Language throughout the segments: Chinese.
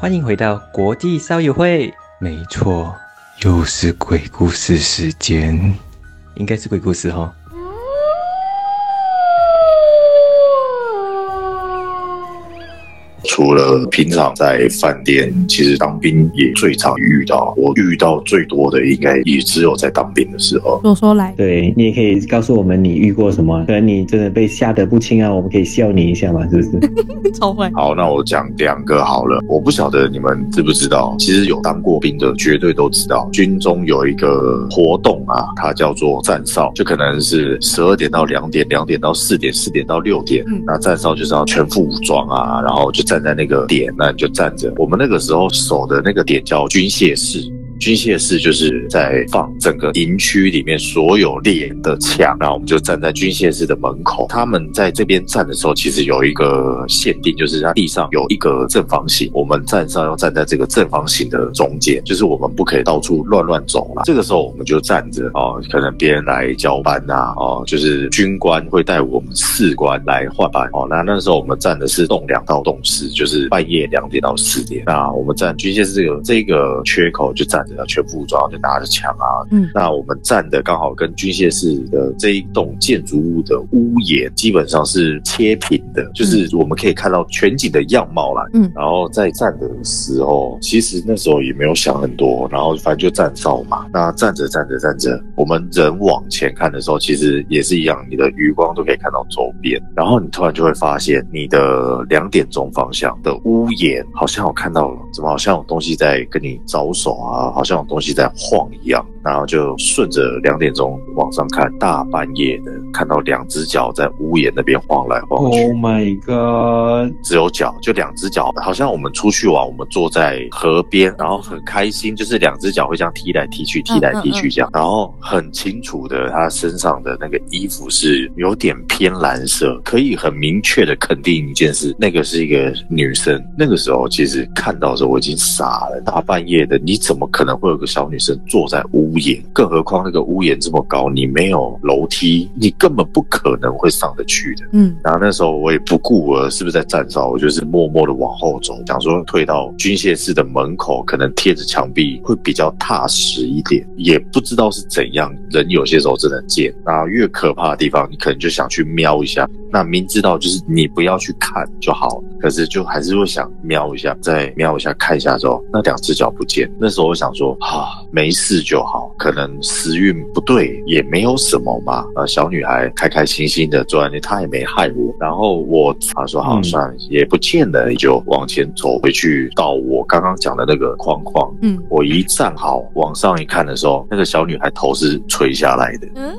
欢迎回到国际烧友会。没错，又是鬼故事时间，应该是鬼故事哈。除了平常在饭店，其实当兵也最常遇到。我遇到最多的，应该也只有在当兵的时候。说说来，对你也可以告诉我们你遇过什么，可能你真的被吓得不轻啊，我们可以笑你一下嘛，是不是？超会。好，那我讲两个好了。我不晓得你们知不知道，其实有当过兵的绝对都知道，军中有一个活动啊，它叫做站哨，就可能是十二点到两点，两点到四点，四点到六点。嗯那站哨就是要全副武装啊，然后就站在在那个点，那你就站着。我们那个时候守的那个点叫军械室。军械室就是在放整个营区里面所有猎人的枪，然后我们就站在军械室的门口。他们在这边站的时候，其实有一个限定，就是它地上有一个正方形，我们站上要站在这个正方形的中间，就是我们不可以到处乱乱走啦。这个时候我们就站着哦，可能别人来交班呐、哦，就是军官会带我们士官来换班哦。那那时候我们站的是栋两到栋四，就是半夜两点到四点。那我们站军械室这个这个缺口就站着要全副武装，就拿着枪啊，嗯那我们站的刚好跟军械室的这一栋建筑物的屋檐基本上是切平的，就是我们可以看到全景的样貌啦。嗯然后在站的时候，其实那时候也没有想很多，然后反正就站哨嘛。那站着站着站着，我们人往前看的时候，其实也是一样，你的余光都可以看到周边，然后你突然就会发现你的两点钟方向的屋檐好像有看到了，怎么好像有东西在跟你招手啊，好像有东西在晃一样。然后就顺着两点钟往上看，大半夜的看到两只脚在屋檐那边晃来晃去。Oh my god！只有脚，就两只脚，好像我们出去玩，我们坐在河边，然后很开心，就是两只脚会这样踢来踢去，踢来踢去这样，然后很清楚的，他身上的那个衣服是有点偏蓝色，可以很明确的肯定一件事，那个是一个女生。那个时候其实看到的时候我已经傻了，大半夜的，你怎么可能会有个小女生坐在屋檐？更何况那个屋檐这么高，你没有楼梯，你根本不可能会上得去的。嗯然后那时候我也不顾我是不是在站哨，我就是默默的往后走，想说退到军械室的门口，可能贴着墙壁会比较踏实一点。也不知道是怎样，人有些时候真的很贱。那越可怕的地方，你可能就想去瞄一下。那明知道就是你不要去看就好，可是就还是会想瞄一下，再瞄一下看一下之后，那两只脚不见。那时候我想说啊，没事就好，可能时运不对，也没有什么嘛。呃，小女孩开开心心的坐在那，她也没害我。然后我她说好，嗯算了，也不见了，就往前走回去到我刚刚讲的那个框框。嗯我一站好，往上一看的时候，那个小女孩头是垂下来的。嗯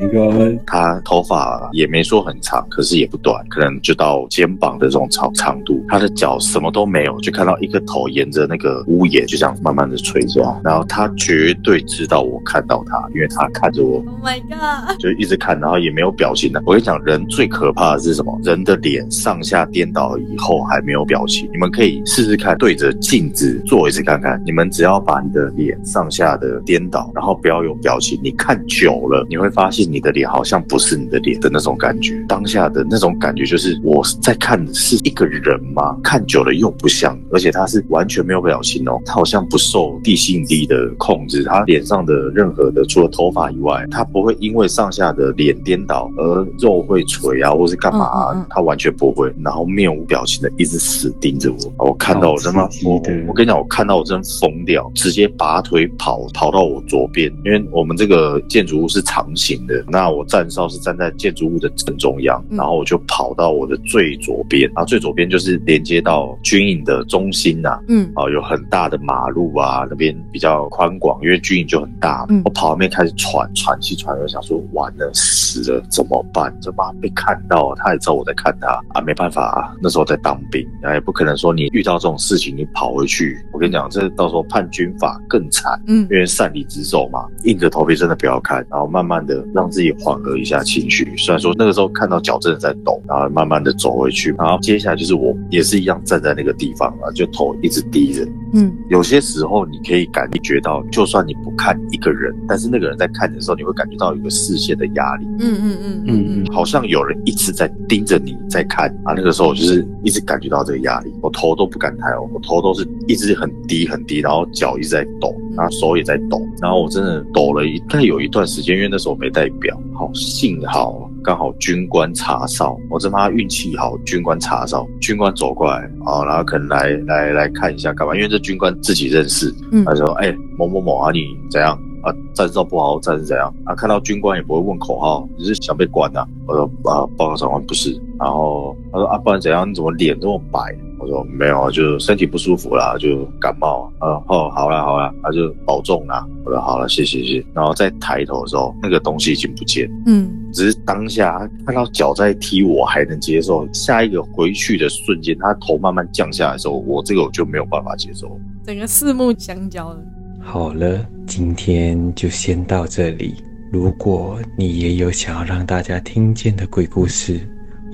Oh my god！她头发也没说很长，可是也不短，可能就到肩膀的这种长长度。他的脚什么都没有，就看到一个头沿着那个屋檐就这样慢慢的垂下来。然后他绝对知道我看到他，因为他看着我，，Oh my god！就一直看，然后也没有表情的。我跟你讲，人最可怕的是什么？人的脸上下颠倒以后还没有表情。你们可以试试看，对着镜子做一次看看。你们只要把你的脸上下的颠倒，然后不要有表情，你看久了，你会发现你的脸好像不是你的脸的那种感觉。当下的那种感觉就是我在看的是一个人吗？看久了又不像，而且他是完全没有表情哦，他好像不受地心引力的控制，他脸上的任何的除了头发以外，他不会因为上下的脸颠倒而肉会垂啊，或是干嘛、啊嗯嗯嗯。他完全不会，然后面无表情的一直死盯着我，我看到我他妈好刺激我的。我跟你讲，我看到我真疯掉，直接拔腿跑跑到我左边，因为我们这个建筑物是长形的，那我站哨是站在建筑物的正中央，嗯然后我就跑到我的最左边，然后最左边就是连接到军营的中心呐、嗯啊，有很大的马路啊，那边比较宽广，因为军营就很大。嗯我跑那边开始喘喘气喘，我想说完了死了怎么办？这妈被看到，他也知道我在看他啊，没办法啊，那时候在当兵，啊也不可能说你遇到这种事情你跑回去。我跟你讲，这到时候判军法更惨，嗯因为擅离职守嘛，硬着头皮真的不要看，然后慢慢的让自己缓和一下情绪。虽然说那个时候看到脚真的在抖，然后慢慢的走回去，然后接下来就是我也是一样站在那个地方啊，就头一直低着。嗯有些时候你可以感觉到，就算你不看一个人，但是那个人在看你的时候，你会感觉到有一个视线的压力。嗯嗯嗯嗯嗯，好像有人一直在盯着你在看啊，那个时候我就是一直感觉到这个压力，我头都不敢抬哦，我头都是一直很低很低，然后脚一直在抖，然后手也在抖，然后我真的抖了一大概有一段时间，因为那时候我没带表，好幸好刚好军官查哨，我他妈运气好，军官查哨，军官走过来啊，然后可能来来来看一下干嘛，因为这军官自己认识，嗯他说哎、某某某啊你怎样？啊，站哨不好好站是怎样？啊，看到军官也不会问口号，你是想被关呐、我说啊，报告长官不是。然后他说啊，不然怎样？你怎么脸这么白？我说没有啊，就身体不舒服啦，就感冒啊。呃，哦，好啦好啦，那、就保重啦。我说好了，谢谢谢谢。然后再抬头的时候，那个东西已经不见了。嗯只是当下看到脚在踢我还能接受，下一个回去的瞬间，他头慢慢降下来的时候，我这个我就没有办法接受。整个四目相交了。好了，今天就先到这里。如果你也有想要让大家听见的鬼故事，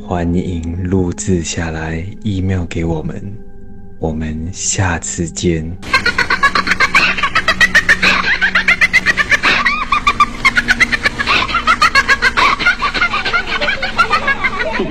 欢迎录制下来，email 给我们。我们下次见。